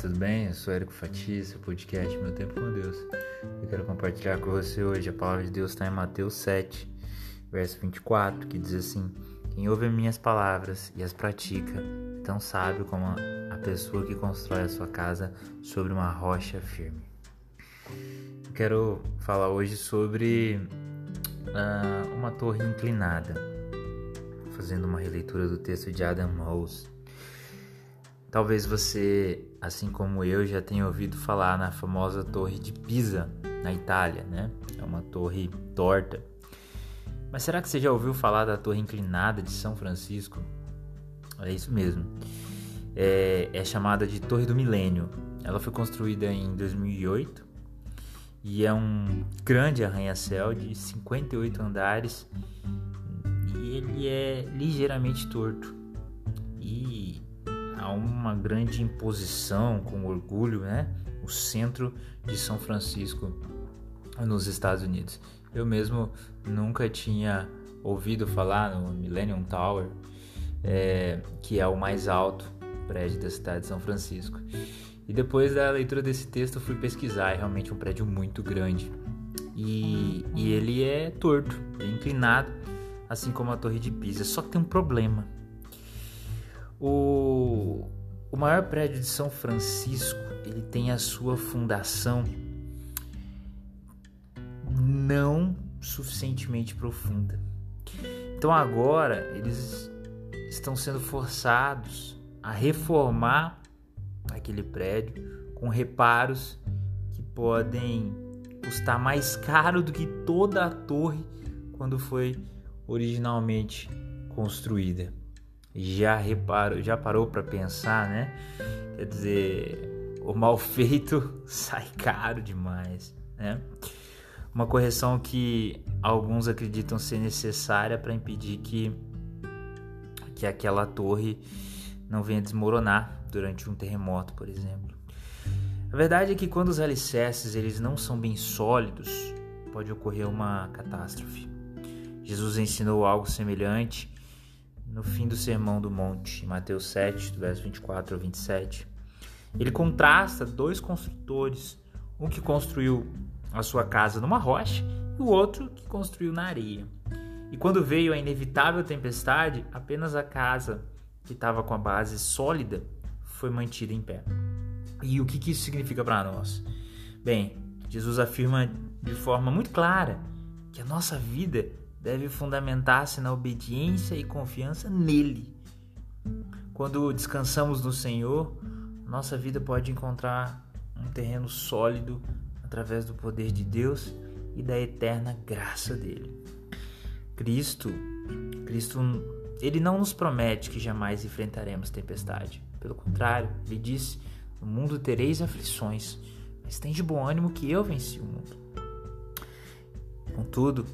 tudo bem? Eu sou Érico Fati, seu podcast Meu Tempo com Deus. Eu quero compartilhar com você hoje a palavra de Deus está em Mateus 7, verso 24, que diz assim: Quem ouve minhas palavras e as pratica, tão sábio como a pessoa que constrói a sua casa sobre uma rocha firme. Eu quero falar hoje sobre uh, uma torre inclinada, fazendo uma releitura do texto de Adam Rose. Talvez você, assim como eu, já tenha ouvido falar na famosa Torre de Pisa, na Itália, né? É uma torre torta. Mas será que você já ouviu falar da Torre Inclinada de São Francisco? É isso mesmo. É, é chamada de Torre do Milênio. Ela foi construída em 2008 e é um grande arranha-céu de 58 andares e ele é ligeiramente torto. Uma grande imposição com orgulho, né? O centro de São Francisco nos Estados Unidos. Eu mesmo nunca tinha ouvido falar no Millennium Tower, é, que é o mais alto prédio da cidade de São Francisco. E depois da leitura desse texto eu fui pesquisar, é realmente um prédio muito grande. E, e ele é torto, é inclinado, assim como a Torre de Pisa. Só que tem um problema o, o maior prédio de São Francisco, ele tem a sua fundação não suficientemente profunda. Então agora eles estão sendo forçados a reformar aquele prédio com reparos que podem custar mais caro do que toda a torre quando foi originalmente construída já reparou, já parou para pensar, né? Quer dizer, o mal feito sai caro demais, né? Uma correção que alguns acreditam ser necessária para impedir que que aquela torre não venha desmoronar durante um terremoto, por exemplo. A verdade é que quando os alicerces eles não são bem sólidos, pode ocorrer uma catástrofe. Jesus ensinou algo semelhante no fim do Sermão do Monte, em Mateus 7, do verso 24 ao 27. Ele contrasta dois construtores, um que construiu a sua casa numa rocha e o outro que construiu na areia. E quando veio a inevitável tempestade, apenas a casa que estava com a base sólida foi mantida em pé. E o que, que isso significa para nós? Bem, Jesus afirma de forma muito clara que a nossa vida deve fundamentar-se na obediência e confiança nele. Quando descansamos no Senhor, nossa vida pode encontrar um terreno sólido através do poder de Deus e da eterna graça dele. Cristo, Cristo, ele não nos promete que jamais enfrentaremos tempestade. Pelo contrário, ele disse: "No mundo tereis aflições, mas tem de bom ânimo que eu venci o mundo." Contudo,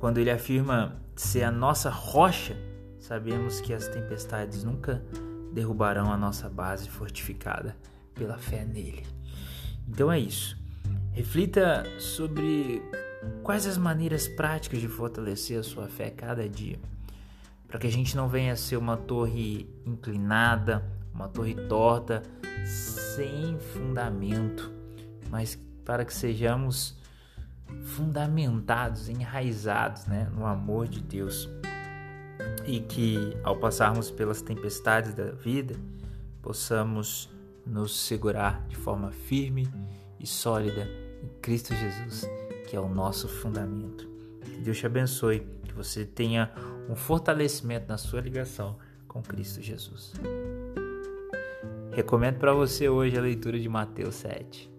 quando ele afirma ser a nossa rocha, sabemos que as tempestades nunca derrubarão a nossa base fortificada pela fé nele. Então é isso. Reflita sobre quais as maneiras práticas de fortalecer a sua fé cada dia, para que a gente não venha a ser uma torre inclinada, uma torre torta, sem fundamento, mas para que sejamos fundamentados, enraizados né, no amor de Deus. E que ao passarmos pelas tempestades da vida, possamos nos segurar de forma firme e sólida em Cristo Jesus, que é o nosso fundamento. Que Deus te abençoe, que você tenha um fortalecimento na sua ligação com Cristo Jesus. Recomendo para você hoje a leitura de Mateus 7.